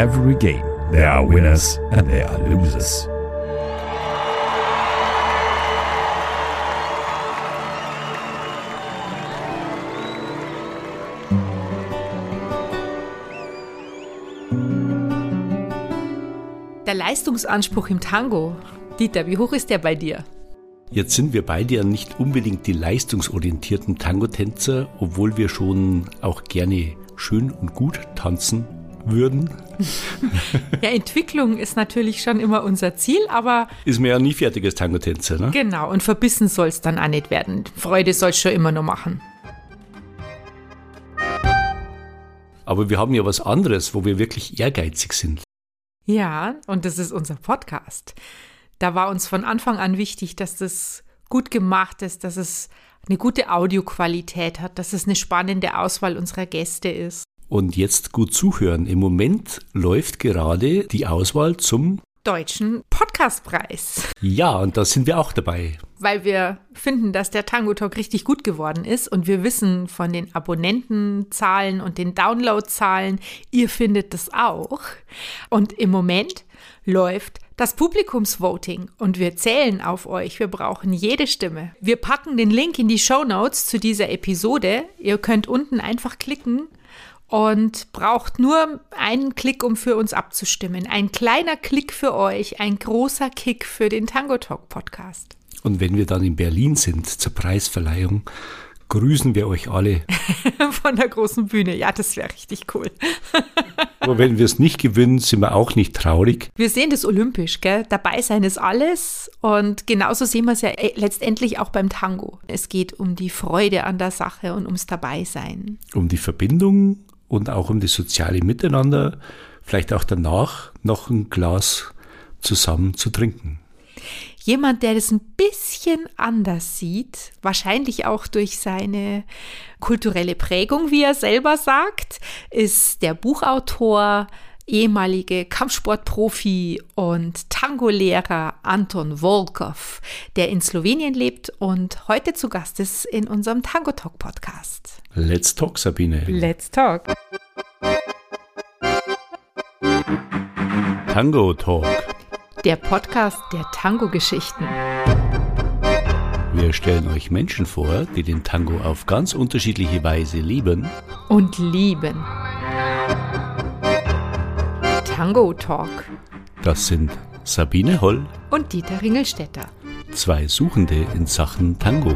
every game, there are winners and there are losers. Der Leistungsanspruch im Tango. Dieter, wie hoch ist der bei dir? Jetzt sind wir beide ja nicht unbedingt die leistungsorientierten Tango-Tänzer, obwohl wir schon auch gerne schön und gut tanzen würden. ja, Entwicklung ist natürlich schon immer unser Ziel, aber. Ist mir ja nie fertiges Tango-Tänzer, ne? Genau, und verbissen soll es dann auch nicht werden. Freude soll es schon immer noch machen. Aber wir haben ja was anderes, wo wir wirklich ehrgeizig sind. Ja, und das ist unser Podcast. Da war uns von Anfang an wichtig, dass das gut gemacht ist, dass es eine gute Audioqualität hat, dass es eine spannende Auswahl unserer Gäste ist. Und jetzt gut zuhören. Im Moment läuft gerade die Auswahl zum Deutschen Podcastpreis. Ja, und da sind wir auch dabei. Weil wir finden, dass der Tango Talk richtig gut geworden ist und wir wissen von den Abonnentenzahlen und den Downloadzahlen, ihr findet das auch. Und im Moment läuft das Publikumsvoting und wir zählen auf euch. Wir brauchen jede Stimme. Wir packen den Link in die Show Notes zu dieser Episode. Ihr könnt unten einfach klicken und braucht nur einen Klick, um für uns abzustimmen. Ein kleiner Klick für euch, ein großer Kick für den Tango Talk Podcast. Und wenn wir dann in Berlin sind zur Preisverleihung, grüßen wir euch alle. Von der großen Bühne. Ja, das wäre richtig cool. Aber wenn wir es nicht gewinnen, sind wir auch nicht traurig. Wir sehen das olympisch, gell? Dabei sein ist alles. Und genauso sehen wir es ja äh, letztendlich auch beim Tango. Es geht um die Freude an der Sache und ums Dabeisein. Um die Verbindung und auch um das soziale Miteinander, vielleicht auch danach noch ein Glas zusammen zu trinken. Jemand, der das ein bisschen anders sieht, wahrscheinlich auch durch seine kulturelle Prägung, wie er selber sagt, ist der Buchautor, ehemalige Kampfsportprofi und Tango-Lehrer Anton Volkov, der in Slowenien lebt und heute zu Gast ist in unserem Tango Talk Podcast. Let's talk, Sabine. Let's talk. Tango Talk. Der Podcast der Tango-Geschichten. Wir stellen euch Menschen vor, die den Tango auf ganz unterschiedliche Weise lieben und lieben. Tango Talk. Das sind Sabine Holl und Dieter Ringelstetter. Zwei Suchende in Sachen Tango.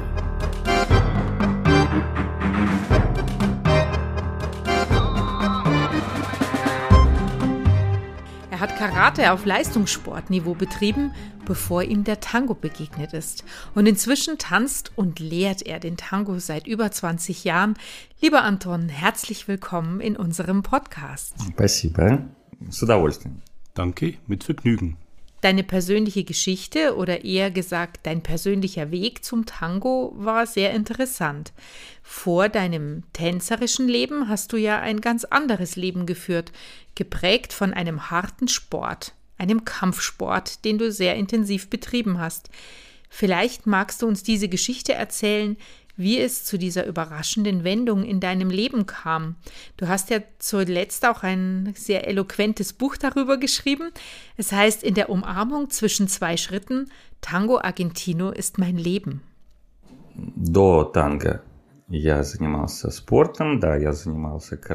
Er hat Karate auf Leistungssportniveau betrieben, bevor ihm der Tango begegnet ist. Und inzwischen tanzt und lehrt er den Tango seit über 20 Jahren. Lieber Anton, herzlich willkommen in unserem Podcast. Спасибо. С удовольствием. Danke, mit Vergnügen. Deine persönliche Geschichte oder eher gesagt dein persönlicher Weg zum Tango war sehr interessant. Vor deinem tänzerischen Leben hast du ja ein ganz anderes Leben geführt, geprägt von einem harten Sport, einem Kampfsport, den du sehr intensiv betrieben hast. Vielleicht magst du uns diese Geschichte erzählen, wie es zu dieser überraschenden Wendung in deinem Leben kam. Du hast ja zuletzt auch ein sehr eloquentes Buch darüber geschrieben. Es heißt In der Umarmung zwischen zwei Schritten, Tango Argentino ist mein Leben. Do, danke.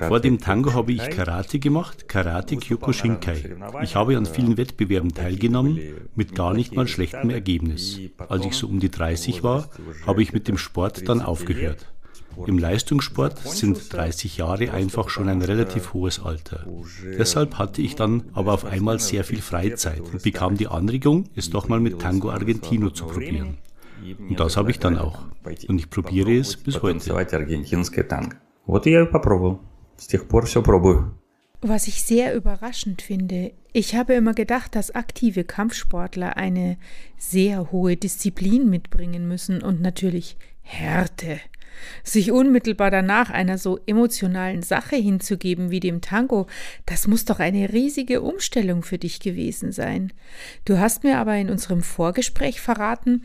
Vor dem Tango habe ich Karate gemacht, Karate Kyokushinkai. Ich habe an vielen Wettbewerben teilgenommen, mit gar nicht mal schlechtem Ergebnis. Als ich so um die 30 war, habe ich mit dem Sport dann aufgehört. Im Leistungssport sind 30 Jahre einfach schon ein relativ hohes Alter. Deshalb hatte ich dann aber auf einmal sehr viel Freizeit und bekam die Anregung, es doch mal mit Tango Argentino zu probieren. Und das habe ich dann auch. Und ich probiere es bis heute. Was ich sehr überraschend finde, ich habe immer gedacht, dass aktive Kampfsportler eine sehr hohe Disziplin mitbringen müssen und natürlich Härte. Sich unmittelbar danach einer so emotionalen Sache hinzugeben wie dem Tango, das muss doch eine riesige Umstellung für dich gewesen sein. Du hast mir aber in unserem Vorgespräch verraten,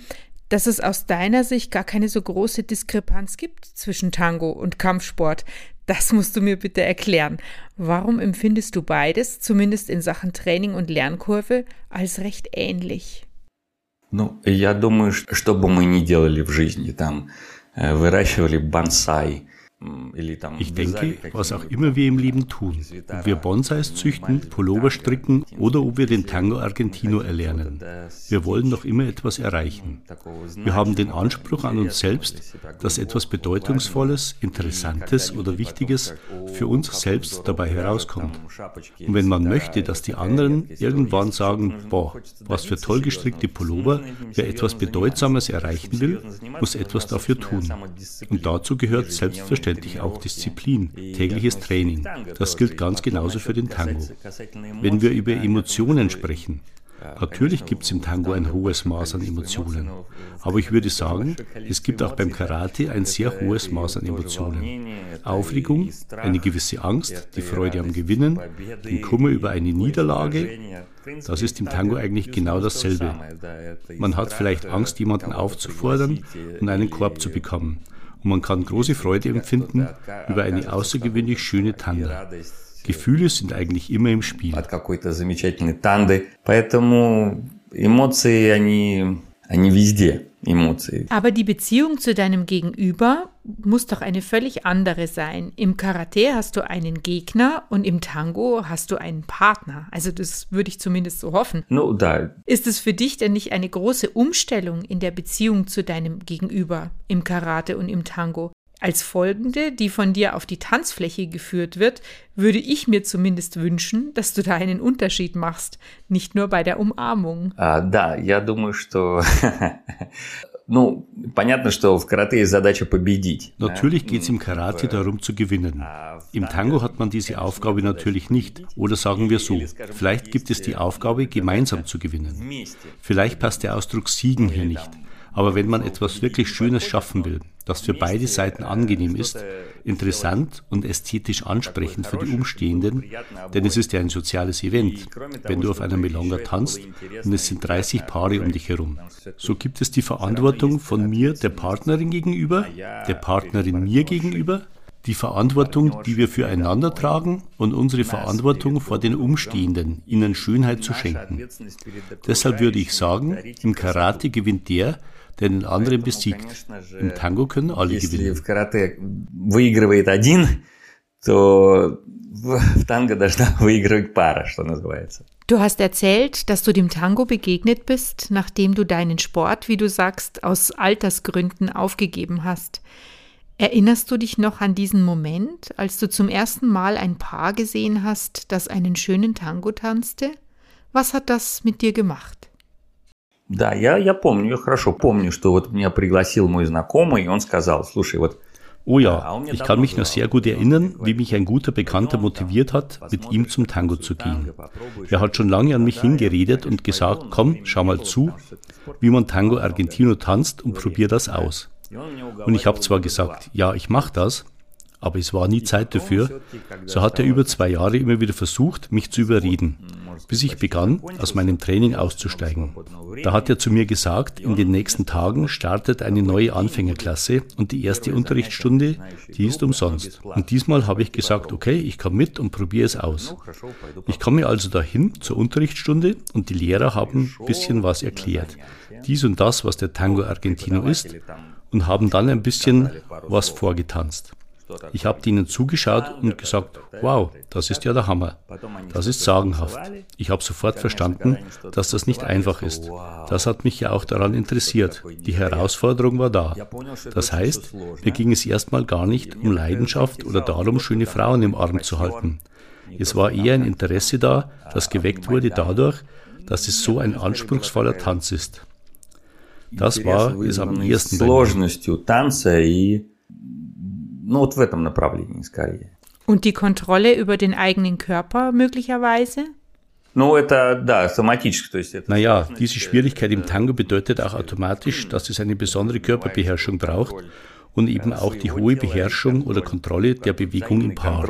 dass es aus deiner Sicht gar keine so große Diskrepanz gibt zwischen Tango und Kampfsport. Das musst du mir bitte erklären. Warum empfindest du beides, zumindest in Sachen Training und Lernkurve, als recht ähnlich? Ну, я думаю, что бы мы ни делали в жизни, там, выращивали бонсай, ich denke, was auch immer wir im Leben tun, ob wir Bonsais züchten, Pullover stricken oder ob wir den Tango Argentino erlernen, wir wollen noch immer etwas erreichen. Wir haben den Anspruch an uns selbst, dass etwas Bedeutungsvolles, Interessantes oder Wichtiges für uns selbst dabei herauskommt. Und wenn man möchte, dass die anderen irgendwann sagen, boah, was für toll gestrickte Pullover, wer etwas Bedeutsames erreichen will, muss etwas dafür tun. Und dazu gehört selbstverständlich auch Disziplin, tägliches Training. Das gilt ganz genauso für den Tango. Wenn wir über Emotionen sprechen, Natürlich gibt es im Tango ein hohes Maß an Emotionen. Aber ich würde sagen, es gibt auch beim Karate ein sehr hohes Maß an Emotionen. Aufregung, eine gewisse Angst, die Freude am Gewinnen, den Kummer über eine Niederlage. Das ist im Tango eigentlich genau dasselbe. Man hat vielleicht Angst, jemanden aufzufordern und einen Korb zu bekommen und man kann große Freude empfinden über eine außergewöhnlich schöne Tanda. Gefühle sind eigentlich immer im Spiel. Эмоции, они, они везде. Emotionen. Aber die Beziehung zu deinem Gegenüber muss doch eine völlig andere sein. Im Karate hast du einen Gegner und im Tango hast du einen Partner. Also das würde ich zumindest so hoffen. No, da. Ist es für dich denn nicht eine große Umstellung in der Beziehung zu deinem Gegenüber im Karate und im Tango? Als folgende, die von dir auf die Tanzfläche geführt wird, würde ich mir zumindest wünschen, dass du da einen Unterschied machst, nicht nur bei der Umarmung. А, да, я думаю, что Ну, понятно, что в карате есть задача победить. Natürlich geht es im Karate darum zu gewinnen. Im Tango hat man diese Aufgabe natürlich nicht. Oder sagen wir so, vielleicht gibt es die Aufgabe, gemeinsam zu gewinnen. Vielleicht passt der Ausdruck siegen hier nicht. Aber wenn man etwas wirklich Schönes schaffen will, das für beide Seiten angenehm ist, interessant und ästhetisch ansprechend für die Umstehenden, denn es ist ja ein soziales Event, wenn du auf einer Melonga tanzt und es sind 30 Paare um dich herum. So gibt es die Verantwortung von mir der Partnerin gegenüber, der Partnerin mir gegenüber, die Verantwortung, die wir füreinander tragen und unsere Verantwortung vor den Umstehenden, ihnen Schönheit zu schenken. Deshalb würde ich sagen, im Karate gewinnt der, der den anderen besiegt. Im Tango können alle gewinnen. Du hast erzählt, dass du dem Tango begegnet bist, nachdem du deinen Sport, wie du sagst, aus Altersgründen aufgegeben hast. Erinnerst du dich noch an diesen Moment, als du zum ersten Mal ein Paar gesehen hast, das einen schönen Tango tanzte? Was hat das mit dir gemacht? Да, я, я помню, я хорошо помню, что вот меня пригласил мой знакомый, и он сказал, слушай, вот Oh ja, ich kann mich noch sehr gut erinnern, wie mich ein guter Bekannter motiviert hat, mit ihm zum Tango zu gehen. Er hat schon lange an mich hingeredet und gesagt, komm, schau mal zu, wie man Tango Argentino tanzt und probier das aus. Und ich habe zwar gesagt, ja, ich mache das, aber es war nie Zeit dafür. So hat er über zwei Jahre immer wieder versucht, mich zu überreden bis ich begann, aus meinem Training auszusteigen. Da hat er zu mir gesagt, in den nächsten Tagen startet eine neue Anfängerklasse und die erste Unterrichtsstunde, die ist umsonst. Und diesmal habe ich gesagt, okay, ich komme mit und probiere es aus. Ich komme also dahin zur Unterrichtsstunde und die Lehrer haben ein bisschen was erklärt. Dies und das, was der Tango Argentino ist und haben dann ein bisschen was vorgetanzt. Ich habe ihnen zugeschaut und gesagt, wow, das ist ja der Hammer. Das ist sagenhaft. Ich habe sofort verstanden, dass das nicht einfach ist. Das hat mich ja auch daran interessiert. Die Herausforderung war da. Das heißt, mir ging es erstmal gar nicht um Leidenschaft oder darum, schöne Frauen im Arm zu halten. Es war eher ein Interesse da, das geweckt wurde dadurch, dass es so ein anspruchsvoller Tanz ist. Das war es am ersten mir Ну, вот в этом направлении скорее. Und die Kontrolle über den eigenen Körper möglicherweise? Naja, diese Schwierigkeit im Tango bedeutet auch automatisch, dass es eine besondere Körperbeherrschung braucht und eben auch die hohe Beherrschung oder Kontrolle der Bewegung im Paar.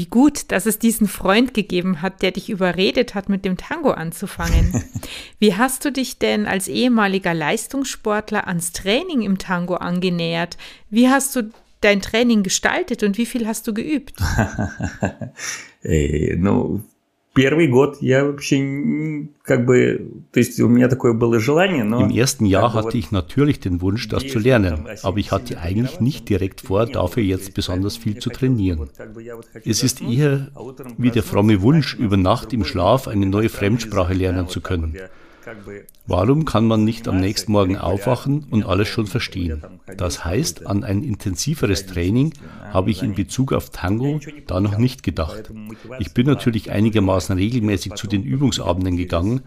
Wie gut, dass es diesen Freund gegeben hat, der dich überredet hat, mit dem Tango anzufangen. Wie hast du dich denn als ehemaliger Leistungssportler ans Training im Tango angenähert? Wie hast du dein Training gestaltet und wie viel hast du geübt? ну, Первый год я вообще как бы, то есть у меня такое было желание, но... Im ersten Jahr hatte ich natürlich den Wunsch, das zu lernen, aber ich hatte eigentlich nicht direkt vor, dafür jetzt besonders viel zu trainieren. Es ist eher wie der fromme Wunsch, über Nacht im Schlaf eine neue Fremdsprache lernen zu können. Warum kann man nicht am nächsten Morgen aufwachen und alles schon verstehen? Das heißt, an ein intensiveres Training habe ich in Bezug auf Tango da noch nicht gedacht. Ich bin natürlich einigermaßen regelmäßig zu den Übungsabenden gegangen,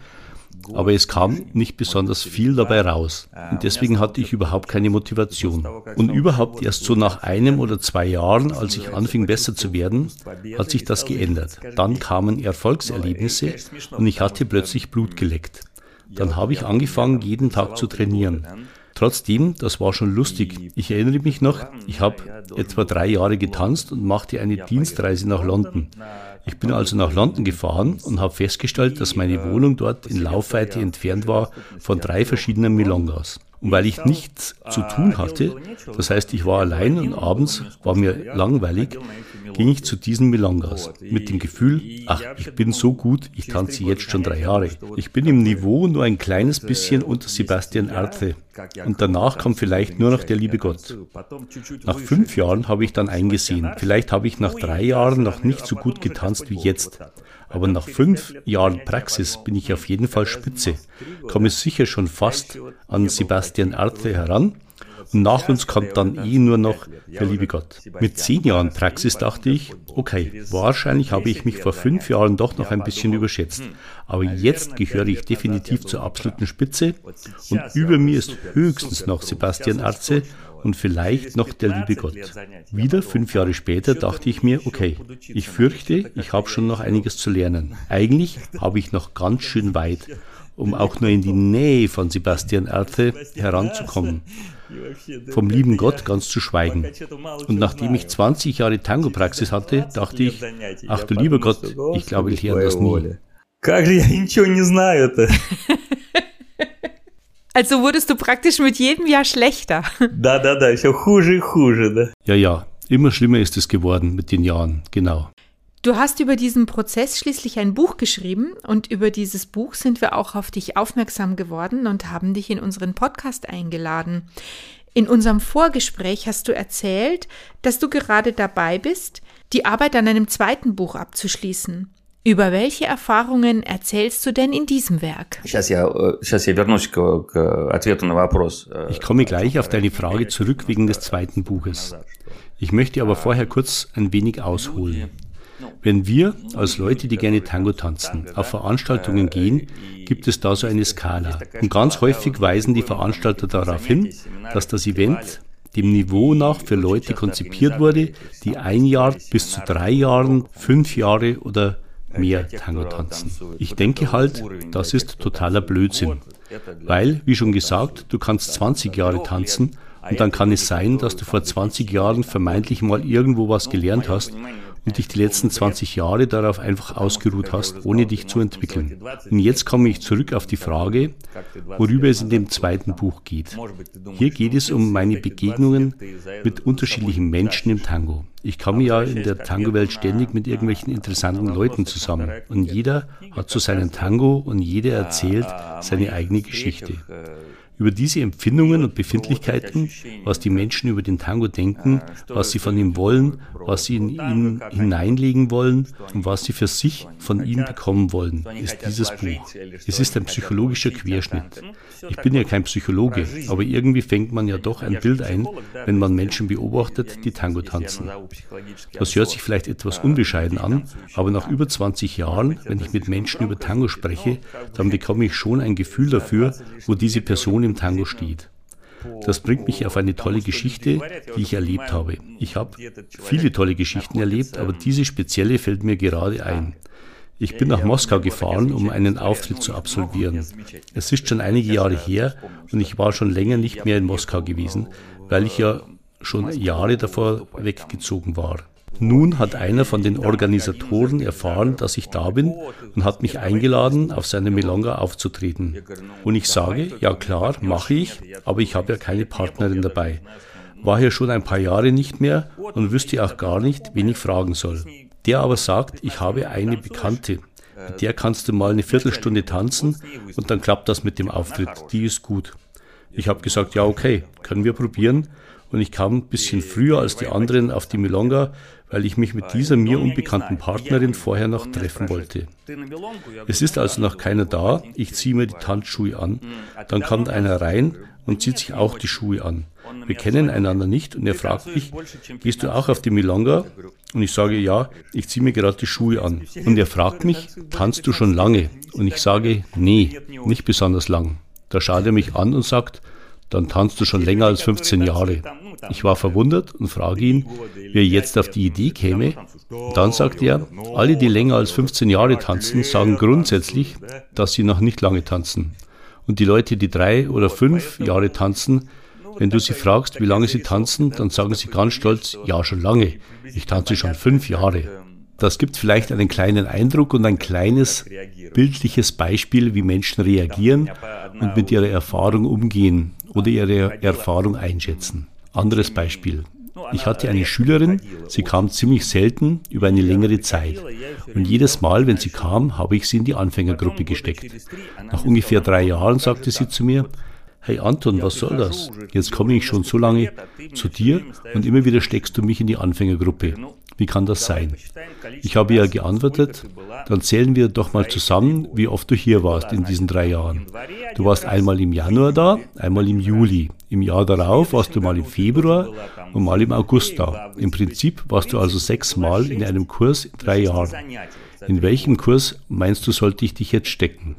aber es kam nicht besonders viel dabei raus. Und deswegen hatte ich überhaupt keine Motivation. Und überhaupt erst so nach einem oder zwei Jahren, als ich anfing besser zu werden, hat sich das geändert. Dann kamen Erfolgserlebnisse und ich hatte plötzlich Blut geleckt. Dann habe ich angefangen, jeden Tag zu trainieren. Trotzdem, das war schon lustig. Ich erinnere mich noch, ich habe etwa drei Jahre getanzt und machte eine Dienstreise nach London. Ich bin also nach London gefahren und habe festgestellt, dass meine Wohnung dort in Laufweite entfernt war von drei verschiedenen Milongas. Und weil ich nichts zu tun hatte, das heißt, ich war allein und abends war mir langweilig, ging ich zu diesen Milongas mit dem Gefühl, ach, ich bin so gut, ich tanze jetzt schon drei Jahre. Ich bin im Niveau nur ein kleines bisschen unter Sebastian Arte. Und danach kommt vielleicht nur noch der liebe Gott. Nach fünf Jahren habe ich dann eingesehen, vielleicht habe ich nach drei Jahren noch nicht so gut getanzt wie jetzt. Aber nach fünf Jahren Praxis bin ich auf jeden Fall Spitze, komme sicher schon fast an Sebastian Arte heran und nach uns kommt dann eh nur noch der liebe Gott. Mit zehn Jahren Praxis dachte ich, okay, wahrscheinlich habe ich mich vor fünf Jahren doch noch ein bisschen überschätzt. Aber jetzt gehöre ich definitiv zur absoluten Spitze und über mir ist höchstens noch Sebastian Arze und vielleicht noch der liebe Gott. Wieder fünf Jahre später dachte ich mir, okay, ich fürchte, ich habe schon noch einiges zu lernen. Eigentlich habe ich noch ganz schön weit, um auch nur in die Nähe von Sebastian Erte heranzukommen. Vom lieben Gott ganz zu schweigen. Und nachdem ich 20 Jahre Tango-Praxis hatte, dachte ich, ach du lieber Gott, ich glaube, ich lerne das nie. Also wurdest du praktisch mit jedem Jahr schlechter. Ja, ja, immer schlimmer ist es geworden mit den Jahren, genau. Du hast über diesen Prozess schließlich ein Buch geschrieben und über dieses Buch sind wir auch auf dich aufmerksam geworden und haben dich in unseren Podcast eingeladen. In unserem Vorgespräch hast du erzählt, dass du gerade dabei bist, die Arbeit an einem zweiten Buch abzuschließen. Über welche Erfahrungen erzählst du denn in diesem Werk? Э, э, ich komme gleich auf deine Frage zurück wegen des zweiten Buches. Ich möchte aber vorher kurz ein wenig ausholen. Wenn wir als Leute, die gerne Tango tanzen, auf Veranstaltungen gehen, gibt es da so eine Skala. Und ganz häufig weisen die Veranstalter darauf hin, dass das Event dem Niveau nach für Leute konzipiert wurde, die ein Jahr bis zu drei Jahren, fünf Jahre oder mehr Tango tanzen. Ich denke halt, das ist totaler Blödsinn. Weil, wie schon gesagt, du kannst 20 Jahre tanzen und dann kann es sein, dass du vor 20 Jahren vermeintlich mal irgendwo was gelernt hast und dich die letzten 20 Jahre darauf einfach ausgeruht hast, ohne dich zu entwickeln. Und jetzt komme ich zurück auf die Frage, worüber es in dem zweiten Buch geht. Hier geht es um meine Begegnungen mit unterschiedlichen Menschen im Tango. Ich komme ja in der Tango-Welt ständig mit irgendwelchen interessanten Leuten zusammen. Und jeder hat so seinen Tango und jeder erzählt seine eigene Geschichte. Über diese Empfindungen und Befindlichkeiten, was die Menschen über den Tango denken, was sie von ihm wollen, was sie in ihn hineinlegen wollen und was sie für sich von ihm bekommen wollen, ist dieses Buch. Es ist ein psychologischer Querschnitt. Ich bin ja kein Psychologe, aber irgendwie fängt man ja doch ein Bild ein, wenn man Menschen beobachtet, die Tango tanzen. Das hört sich vielleicht etwas unbescheiden an, aber nach über 20 Jahren, wenn ich mit Menschen über Tango spreche, dann bekomme ich schon ein Gefühl dafür, wo diese Person im Tango steht. Das bringt mich auf eine tolle Geschichte, die ich erlebt habe. Ich habe viele tolle Geschichten erlebt, aber diese spezielle fällt mir gerade ein. Ich bin nach Moskau gefahren, um einen Auftritt zu absolvieren. Es ist schon einige Jahre her und ich war schon länger nicht mehr in Moskau gewesen, weil ich ja schon Jahre davor weggezogen war. Nun hat einer von den Organisatoren erfahren, dass ich da bin und hat mich eingeladen, auf seine Milonga aufzutreten. Und ich sage, ja klar, mache ich, aber ich habe ja keine Partnerin dabei. War hier schon ein paar Jahre nicht mehr und wüsste auch gar nicht, wen ich fragen soll. Der aber sagt, ich habe eine Bekannte, mit der kannst du mal eine Viertelstunde tanzen und dann klappt das mit dem Auftritt, die ist gut. Ich habe gesagt, ja okay, können wir probieren und ich kam ein bisschen früher als die anderen auf die Milonga, weil ich mich mit dieser mir unbekannten Partnerin vorher noch treffen wollte. Es ist also noch keiner da, ich ziehe mir die Tanzschuhe an, dann kommt einer rein und zieht sich auch die Schuhe an. Wir kennen einander nicht und er fragt mich, gehst du auch auf die Milonga? Und ich sage, ja, ich ziehe mir gerade die Schuhe an. Und er fragt mich, tanzt du schon lange? Und ich sage, nee, nicht besonders lang. Da schaut er mich an und sagt, dann tanzt du schon länger als 15 Jahre. Ich war verwundert und frage ihn, wie er jetzt auf die Idee käme. dann sagt er, alle, die länger als 15 Jahre tanzen, sagen grundsätzlich, dass sie noch nicht lange tanzen. Und die Leute, die drei oder fünf Jahre tanzen, wenn du sie fragst, wie lange sie tanzen, dann sagen sie ganz stolz, ja, schon lange. Ich tanze schon fünf Jahre. Das gibt vielleicht einen kleinen Eindruck und ein kleines bildliches Beispiel, wie Menschen reagieren und mit ihrer Erfahrung umgehen oder ihre Erfahrung einschätzen. Anderes Beispiel. Ich hatte eine Schülerin, sie kam ziemlich selten über eine längere Zeit. Und jedes Mal, wenn sie kam, habe ich sie in die Anfängergruppe gesteckt. Nach ungefähr drei Jahren sagte sie zu mir, hey Anton, was soll das? Jetzt komme ich schon so lange zu dir und immer wieder steckst du mich in die Anfängergruppe. Wie kann das sein? Ich habe ja geantwortet, dann zählen wir doch mal zusammen, wie oft du hier warst in diesen drei Jahren. Du warst einmal im Januar da, einmal im Juli. Im Jahr darauf warst du mal im Februar und mal im August da. Im Prinzip warst du also sechsmal in einem Kurs in drei Jahren. In welchem Kurs meinst du, sollte ich dich jetzt stecken?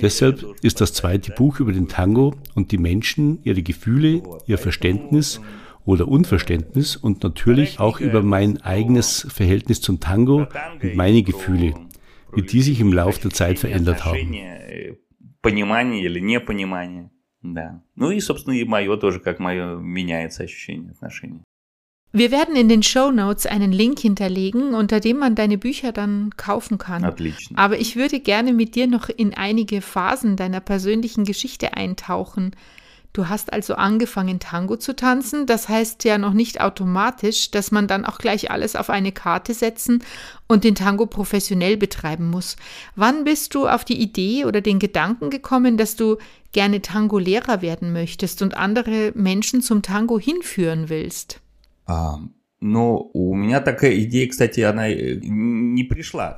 Deshalb ist das zweite Buch über den Tango und die Menschen, ihre Gefühle, ihr Verständnis oder Unverständnis und natürlich auch über mein eigenes Verhältnis zum Tango und meine Gefühle, wie die sich im Laufe der Zeit verändert haben. Да. Ну и, собственно, и мое тоже, как мое меняется ощущение отношений. Wir werden in den Show Notes einen Link hinterlegen, unter dem man deine Bücher dann kaufen kann. Отлично. Aber ich würde gerne mit dir noch in einige Phasen deiner persönlichen Geschichte eintauchen. Du hast also angefangen, Tango zu tanzen. Das heißt ja noch nicht automatisch, dass man dann auch gleich alles auf eine Karte setzen und den Tango professionell betreiben muss. Wann bist du auf die Idee oder den Gedanken gekommen, dass du gerne Tango-Lehrer werden möchtest und andere Menschen zum Tango hinführen willst?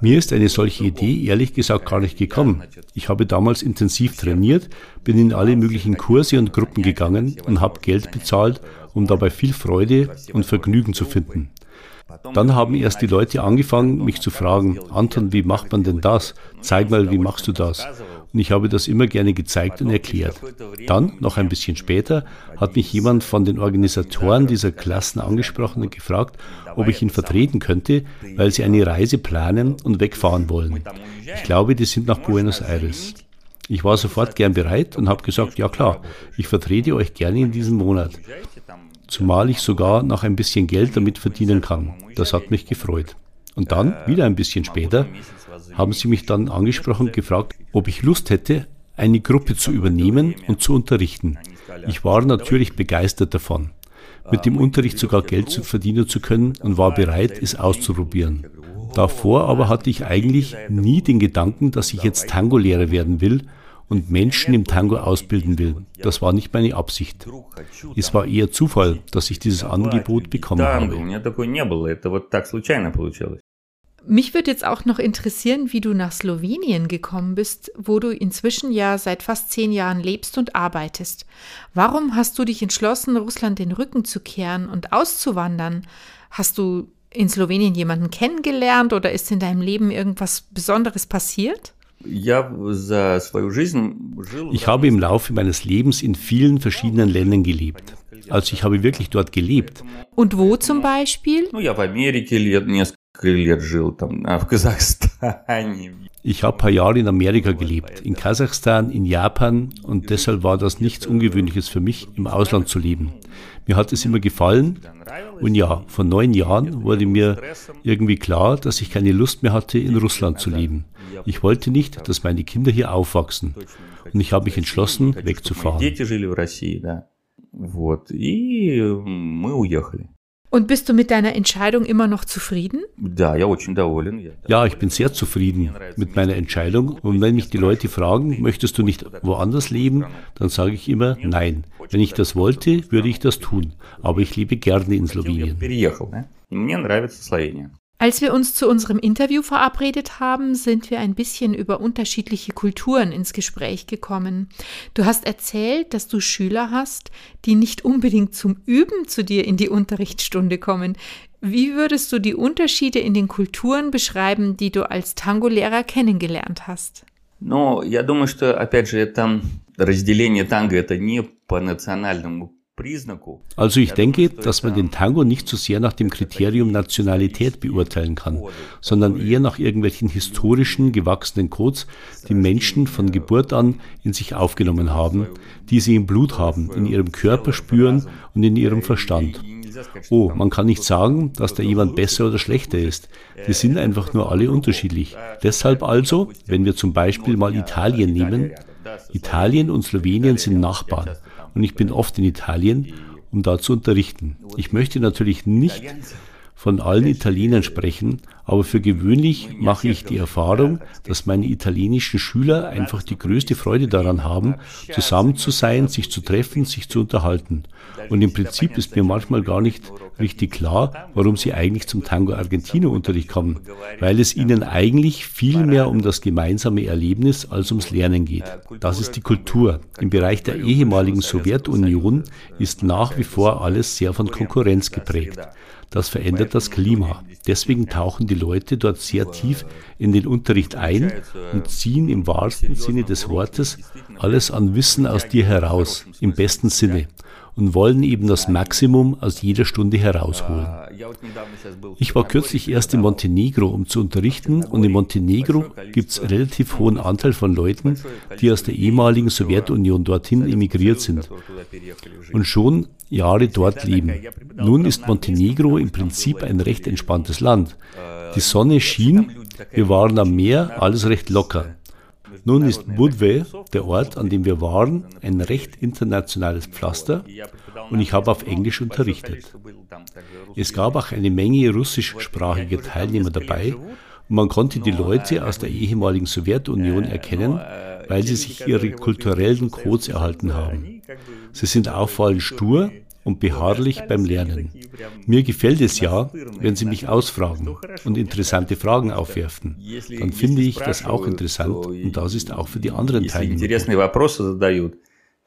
Mir ist eine solche Idee ehrlich gesagt gar nicht gekommen. Ich habe damals intensiv trainiert, bin in alle möglichen Kurse und Gruppen gegangen und habe Geld bezahlt, um dabei viel Freude und Vergnügen zu finden. Dann haben erst die Leute angefangen, mich zu fragen, Anton, wie macht man denn das? Zeig mal, wie machst du das? Und ich habe das immer gerne gezeigt und erklärt. Dann, noch ein bisschen später, hat mich jemand von den Organisatoren dieser Klassen angesprochen und gefragt, ob ich ihn vertreten könnte, weil sie eine Reise planen und wegfahren wollen. Ich glaube, die sind nach Buenos Aires. Ich war sofort gern bereit und habe gesagt, ja klar, ich vertrete euch gerne in diesem Monat zumal ich sogar noch ein bisschen Geld damit verdienen kann. Das hat mich gefreut. Und dann, wieder ein bisschen später, haben sie mich dann angesprochen und gefragt, ob ich Lust hätte, eine Gruppe zu übernehmen und zu unterrichten. Ich war natürlich begeistert davon, mit dem Unterricht sogar Geld zu verdienen zu können und war bereit, es auszuprobieren. Davor aber hatte ich eigentlich nie den Gedanken, dass ich jetzt Tango-Lehrer werden will und Menschen im Tango ausbilden will. Das war nicht meine Absicht. Es war eher Zufall, dass ich dieses Angebot bekommen habe. Mich würde jetzt auch noch interessieren, wie du nach Slowenien gekommen bist, wo du inzwischen ja seit fast zehn Jahren lebst und arbeitest. Warum hast du dich entschlossen, Russland den Rücken zu kehren und auszuwandern? Hast du in Slowenien jemanden kennengelernt oder ist in deinem Leben irgendwas Besonderes passiert? Ich habe im Laufe meines Lebens in vielen verschiedenen Ländern gelebt. Also ich habe wirklich dort gelebt. Und wo zum Beispiel? Ich habe ein paar Jahre in Amerika gelebt, in Kasachstan, in Japan und deshalb war das nichts Ungewöhnliches für mich, im Ausland zu leben. Mir hat es immer gefallen und ja, vor neun Jahren wurde mir irgendwie klar, dass ich keine Lust mehr hatte, in Russland zu leben. Ich wollte nicht, dass meine Kinder hier aufwachsen und ich habe mich entschlossen, wegzufahren. Вот, и мы уехали. Und bist du mit deiner Entscheidung immer noch zufrieden? Ja, ich bin sehr zufrieden mit meiner Entscheidung. Und wenn mich die Leute fragen, möchtest du nicht woanders leben, dann sage ich immer nein. Wenn ich das wollte, würde ich das tun. Aber ich lebe gerne in Slowenien. Als wir uns zu unserem Interview verabredet haben, sind wir ein bisschen über unterschiedliche Kulturen ins Gespräch gekommen. Du hast erzählt, dass du Schüler hast, die nicht unbedingt zum Üben zu dir in die Unterrichtsstunde kommen. Wie würdest du die Unterschiede in den Kulturen beschreiben, die du als Tango-Lehrer kennengelernt hast? Ну, я думаю, что, опять же, это разделение танго, это не по национальному also ich denke, dass man den Tango nicht so sehr nach dem Kriterium Nationalität beurteilen kann, sondern eher nach irgendwelchen historischen, gewachsenen Codes, die Menschen von Geburt an in sich aufgenommen haben, die sie im Blut haben, in ihrem Körper spüren und in ihrem Verstand. Oh, man kann nicht sagen, dass da jemand besser oder schlechter ist. Wir sind einfach nur alle unterschiedlich. Deshalb also, wenn wir zum Beispiel mal Italien nehmen, Italien und Slowenien sind Nachbarn und ich bin oft in Italien, um da zu unterrichten. Ich möchte natürlich nicht von allen Italienern sprechen, aber für gewöhnlich mache ich die Erfahrung, dass meine italienischen Schüler einfach die größte Freude daran haben, zusammen zu sein, sich zu treffen, sich zu unterhalten. Und im Prinzip ist mir manchmal gar nicht richtig klar, warum sie eigentlich zum Tango Argentino Unterricht kommen, weil es ihnen eigentlich viel mehr um das gemeinsame Erlebnis als ums Lernen geht. Das ist die Kultur. Im Bereich der ehemaligen Sowjetunion ist nach wie vor alles sehr von Konkurrenz geprägt. Das verändert das Klima. Deswegen tauchen die Leute dort sehr tief in den Unterricht ein und ziehen im wahrsten Sinne des Wortes alles an Wissen aus dir heraus, im besten Sinne und wollen eben das Maximum aus jeder Stunde herausholen. Ich war kürzlich erst in Montenegro, um zu unterrichten und in Montenegro gibt es relativ hohen Anteil von Leuten, die aus der ehemaligen Sowjetunion dorthin emigriert sind und schon Jahre dort leben. Nun ist Montenegro im Prinzip ein recht entspanntes Land. Die Sonne schien, wir waren am Meer, alles recht locker. Nun ist Budve, der Ort, an dem wir waren, ein recht internationales Pflaster und ich habe auf Englisch unterrichtet. Es gab auch eine Menge russischsprachige Teilnehmer dabei und man konnte die Leute aus der ehemaligen Sowjetunion erkennen, weil sie sich ihre kulturellen Codes erhalten haben. Sie sind auffallend stur, und beharrlich beim Lernen. Mir gefällt es ja, wenn Sie mich ausfragen und interessante Fragen aufwerfen. Dann finde ich das auch interessant und das ist auch für die anderen Teilnehmer.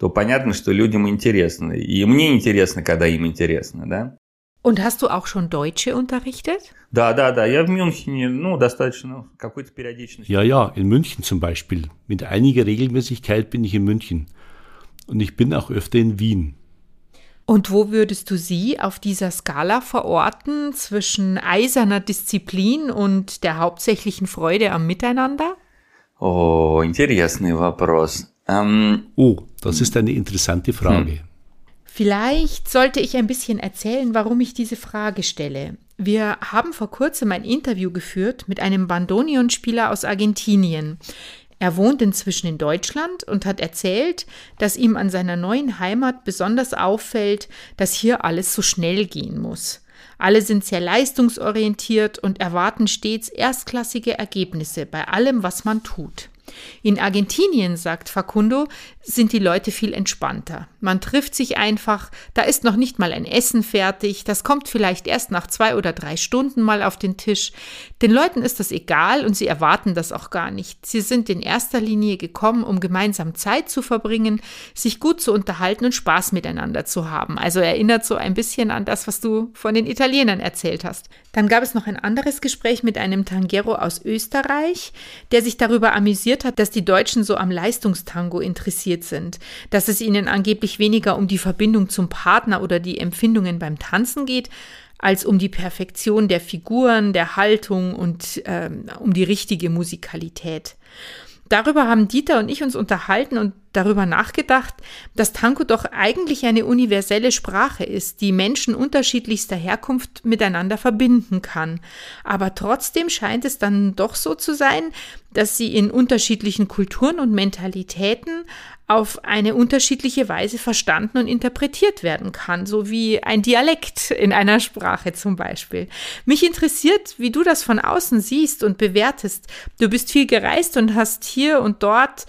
то понятно, что людям интересно. И мне интересно, когда им интересно, да? Und hast du auch schon Deutsche unterrichtet? Да, да, да. Я в Мюнхене, ну, достаточно какой-то периодичности. Ja, ja, in München zum Beispiel. Mit einiger Regelmäßigkeit bin ich in München. Und ich bin auch öfter in Wien. Und wo würdest du sie auf dieser Skala verorten zwischen eiserner Disziplin und der hauptsächlichen Freude am Miteinander? Oh, интересный вопрос. Um, oh, das ist eine interessante Frage. Hm. Vielleicht sollte ich ein bisschen erzählen, warum ich diese Frage stelle. Wir haben vor kurzem ein Interview geführt mit einem Bandonion-Spieler aus Argentinien. Er wohnt inzwischen in Deutschland und hat erzählt, dass ihm an seiner neuen Heimat besonders auffällt, dass hier alles so schnell gehen muss. Alle sind sehr leistungsorientiert und erwarten stets erstklassige Ergebnisse bei allem, was man tut. In Argentinien, sagt Facundo, sind die Leute viel entspannter. Man trifft sich einfach, da ist noch nicht mal ein Essen fertig, das kommt vielleicht erst nach zwei oder drei Stunden mal auf den Tisch. Den Leuten ist das egal und sie erwarten das auch gar nicht. Sie sind in erster Linie gekommen, um gemeinsam Zeit zu verbringen, sich gut zu unterhalten und Spaß miteinander zu haben. Also erinnert so ein bisschen an das, was du von den Italienern erzählt hast. Dann gab es noch ein anderes Gespräch mit einem Tangero aus Österreich, der sich darüber amüsiert, hat, dass die Deutschen so am Leistungstango interessiert sind, dass es ihnen angeblich weniger um die Verbindung zum Partner oder die Empfindungen beim Tanzen geht, als um die Perfektion der Figuren, der Haltung und ähm, um die richtige Musikalität. Darüber haben Dieter und ich uns unterhalten und darüber nachgedacht, dass Tango doch eigentlich eine universelle Sprache ist, die Menschen unterschiedlichster Herkunft miteinander verbinden kann. Aber trotzdem scheint es dann doch so zu sein, dass sie in unterschiedlichen Kulturen und Mentalitäten auf eine unterschiedliche Weise verstanden und interpretiert werden kann, so wie ein Dialekt in einer Sprache zum Beispiel. Mich interessiert, wie du das von außen siehst und bewertest. Du bist viel gereist und hast hier und dort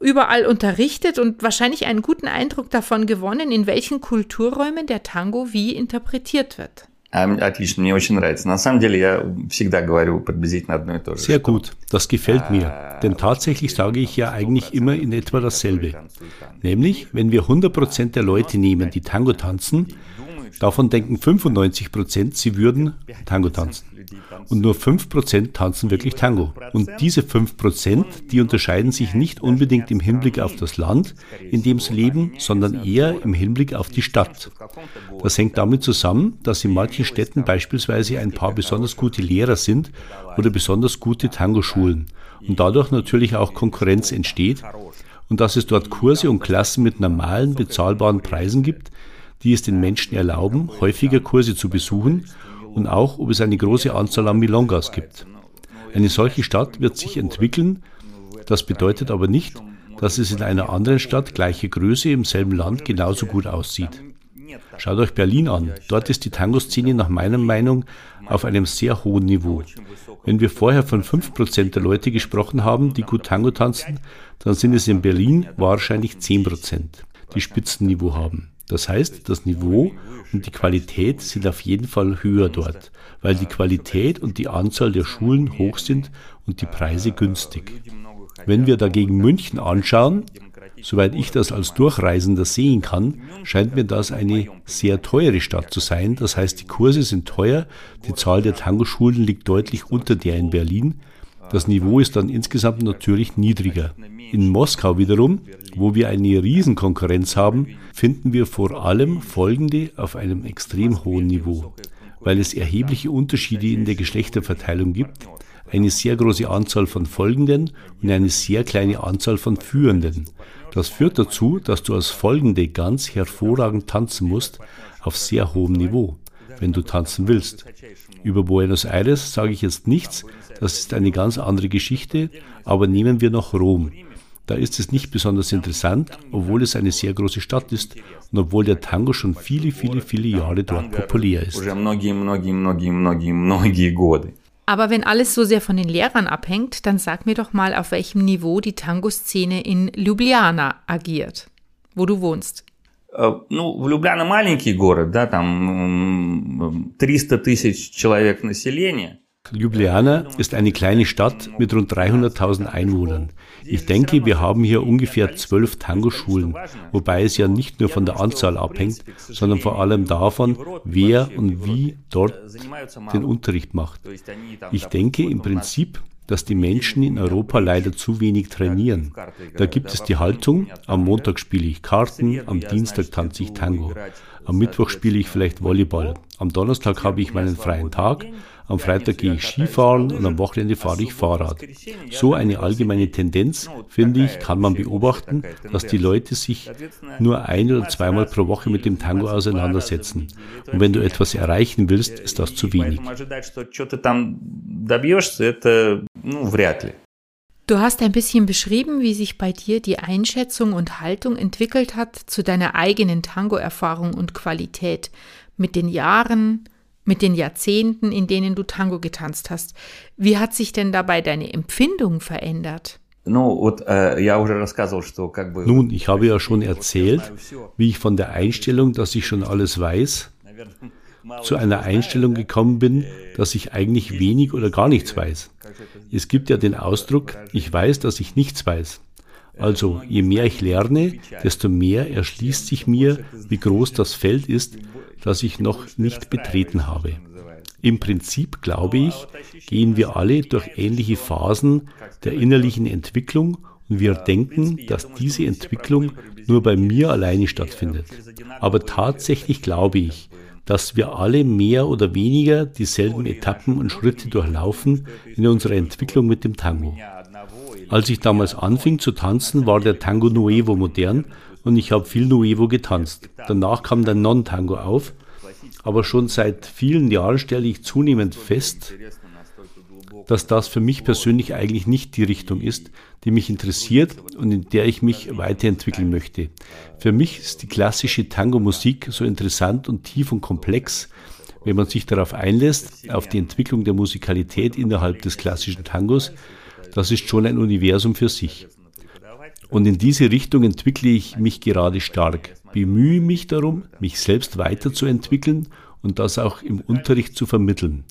überall unterrichtet und wahrscheinlich einen guten Eindruck davon gewonnen, in welchen Kulturräumen der Tango wie interpretiert wird. Отлично, мне очень нравится. На самом деле я всегда говорю приблизительно одно и то же. Sehr gut, das gefällt mir. Denn tatsächlich sage ich ja eigentlich immer in etwa dasselbe. Nämlich, wenn wir 100% der Leute nehmen, die Tango tanzen, davon denken 95%, sie würden Tango tanzen und nur 5% tanzen wirklich Tango. Und diese 5%, die unterscheiden sich nicht unbedingt im Hinblick auf das Land, in dem sie leben, sondern eher im Hinblick auf die Stadt. Das hängt damit zusammen, dass in manchen Städten beispielsweise ein paar besonders gute Lehrer sind oder besonders gute Tango-Schulen und dadurch natürlich auch Konkurrenz entsteht und dass es dort Kurse und Klassen mit normalen, bezahlbaren Preisen gibt, die es den Menschen erlauben, häufiger Kurse zu besuchen und auch, ob es eine große Anzahl an Milongas gibt. Eine solche Stadt wird sich entwickeln, das bedeutet aber nicht, dass es in einer anderen Stadt gleicher Größe im selben Land genauso gut aussieht. Schaut euch Berlin an. Dort ist die Tango-Szene nach meiner Meinung auf einem sehr hohen Niveau. Wenn wir vorher von 5% der Leute gesprochen haben, die gut Tango tanzen, dann sind es in Berlin wahrscheinlich 10%, die Spitzenniveau haben. Das heißt, das Niveau und die Qualität sind auf jeden Fall höher dort, weil die Qualität und die Anzahl der Schulen hoch sind und die Preise günstig. Wenn wir dagegen München anschauen, soweit ich das als Durchreisender sehen kann, scheint mir das eine sehr teure Stadt zu sein. Das heißt, die Kurse sind teuer, die Zahl der Tango-Schulen liegt deutlich unter der in Berlin. Das Niveau ist dann insgesamt natürlich niedriger. In Moskau wiederum, wo wir eine Riesenkonkurrenz haben, finden wir vor allem folgende auf einem extrem hohen Niveau, weil es erhebliche Unterschiede in der Geschlechterverteilung gibt, eine sehr große Anzahl von Folgenden und eine sehr kleine Anzahl von Führenden. Das führt dazu, dass du als Folgende ganz hervorragend tanzen musst, auf sehr hohem Niveau, wenn du tanzen willst. Über Buenos Aires sage ich jetzt nichts, das ist eine ganz andere Geschichte, aber nehmen wir noch Rom. Da ist es nicht besonders interessant, obwohl es eine sehr große Stadt ist und obwohl der Tango schon viele, viele, viele Jahre dort populär ist. Aber wenn alles so sehr von den Lehrern abhängt, dann sag mir doch mal, auf welchem Niveau die Tango-Szene in Ljubljana agiert, wo du wohnst. Ну, в Любляна маленький город, да, там 300 тысяч человек населения. Ljubljana ist eine kleine Stadt mit rund 300.000 Einwohnern. Ich denke, wir haben hier ungefähr zwölf Tango-Schulen, wobei es ja nicht nur von der Anzahl abhängt, sondern vor allem davon, wer und wie dort den Unterricht macht. Ich denke im Prinzip, dass die Menschen in Europa leider zu wenig trainieren. Da gibt es die Haltung, am Montag spiele ich Karten, am Dienstag tanze ich Tango, am Mittwoch spiele ich vielleicht Volleyball, am Donnerstag habe ich meinen freien Tag, am Freitag gehe ich Skifahren und am Wochenende fahre ich Fahrrad. So eine allgemeine Tendenz, finde ich, kann man beobachten, dass die Leute sich nur ein oder zweimal pro Woche mit dem Tango auseinandersetzen. Und wenn du etwas erreichen willst, ist das zu wenig. Du hast ein bisschen beschrieben, wie sich bei dir die Einschätzung und Haltung entwickelt hat zu deiner eigenen Tango-Erfahrung und Qualität mit den Jahren, mit den Jahrzehnten, in denen du Tango getanzt hast. Wie hat sich denn dabei deine Empfindung verändert? Э, Nun, ich habe ja schon erzählt, wie ich von der Einstellung, dass ich schon alles weiß, zu einer Einstellung gekommen bin, dass ich eigentlich wenig oder gar nichts weiß. Es gibt ja den Ausdruck, ich weiß, dass ich nichts weiß. Also je mehr ich lerne, desto mehr erschließt sich mir, wie groß das Feld ist, das ich noch nicht betreten habe. Im Prinzip, glaube ich, gehen wir alle durch ähnliche Phasen der innerlichen Entwicklung und wir denken, dass diese Entwicklung nur bei mir alleine stattfindet. Aber tatsächlich glaube ich, dass wir alle mehr oder weniger dieselben Etappen und Schritte durchlaufen in unserer Entwicklung mit dem Tango. Als ich damals anfing zu tanzen, war der Tango Nuevo modern und ich habe viel Nuevo getanzt. Danach kam der Non-Tango auf, aber schon seit vielen Jahren stelle ich zunehmend fest, dass das für mich persönlich eigentlich nicht die Richtung ist, die mich interessiert und in der ich mich weiterentwickeln möchte. Für mich ist die klassische Tango-Musik so interessant und tief und komplex, wenn man sich darauf einlässt, auf die Entwicklung der Musikalität innerhalb des klassischen Tangos, das ist schon ein Universum für sich. Und in diese Richtung entwickle ich mich gerade stark, bemühe mich darum, mich selbst weiterzuentwickeln und das auch im Unterricht zu vermitteln.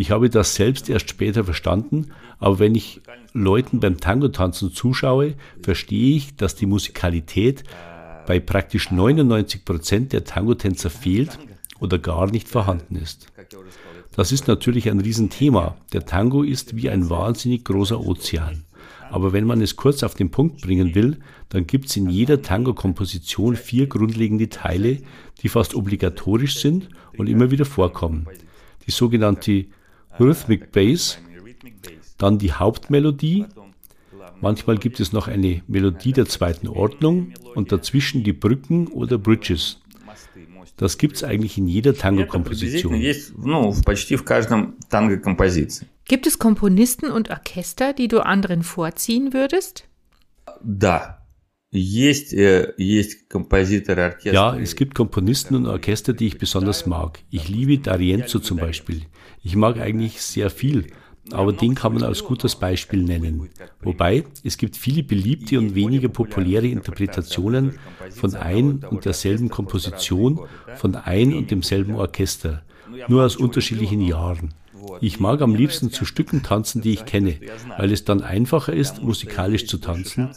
Ich habe das selbst erst später verstanden, aber wenn ich Leuten beim Tango-Tanzen zuschaue, verstehe ich, dass die Musikalität bei praktisch 99 Prozent der Tango-Tänzer fehlt oder gar nicht vorhanden ist. Das ist natürlich ein Riesenthema. Der Tango ist wie ein wahnsinnig großer Ozean. Aber wenn man es kurz auf den Punkt bringen will, dann gibt es in jeder Tango-Komposition vier grundlegende Teile, die fast obligatorisch sind und immer wieder vorkommen. Die sogenannte Rhythmic Bass, dann die Hauptmelodie, manchmal gibt es noch eine Melodie der zweiten Ordnung und dazwischen die Brücken oder Bridges. Das gibt es eigentlich in jeder Tango-Komposition. Gibt es Komponisten und Orchester, die du anderen vorziehen würdest? Да. Э, ja, es gibt Komponisten und Orchester, die ich besonders mag. Ich liebe D'Arienzo zum Beispiel. Ich mag eigentlich sehr viel, aber den kann man als gutes Beispiel nennen. Wobei, es gibt viele beliebte und weniger populäre Interpretationen von ein und derselben Komposition, von ein und demselben Orchester, nur aus unterschiedlichen Jahren. Ich mag am liebsten zu Stücken tanzen, die ich kenne, weil es dann einfacher ist, musikalisch zu tanzen.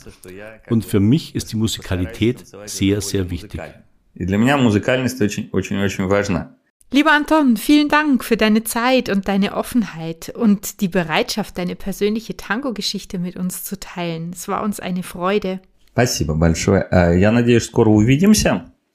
Und für mich ist die Musikalität sehr, sehr wichtig. Lieber Anton, vielen Dank für deine Zeit und deine Offenheit und die Bereitschaft, deine persönliche Tango-Geschichte mit uns zu teilen. Es war uns eine Freude.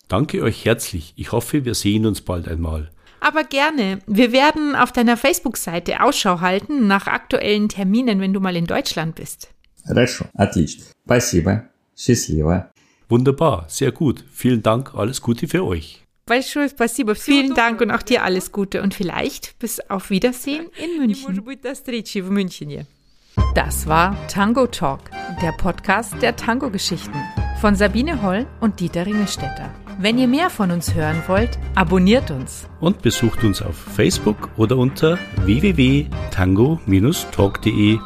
Danke euch herzlich. Ich hoffe, wir sehen uns bald einmal. Aber gerne. Wir werden auf deiner Facebook-Seite Ausschau halten nach aktuellen Terminen, wenn du mal in Deutschland bist. Хорошо, отлично. Спасибо. Счастливо. Wunderbar, sehr gut. Vielen Dank, alles Gute für euch. Большое спасибо. Vielen Dank und auch dir alles Gute und vielleicht bis auf Wiedersehen in München. Das war Tango Talk, der Podcast der Tango-Geschichten von Sabine Holl und Dieter Ringelstetter. Wenn ihr mehr von uns hören wollt, abonniert uns. Und besucht uns auf Facebook oder unter www.tango-talk.de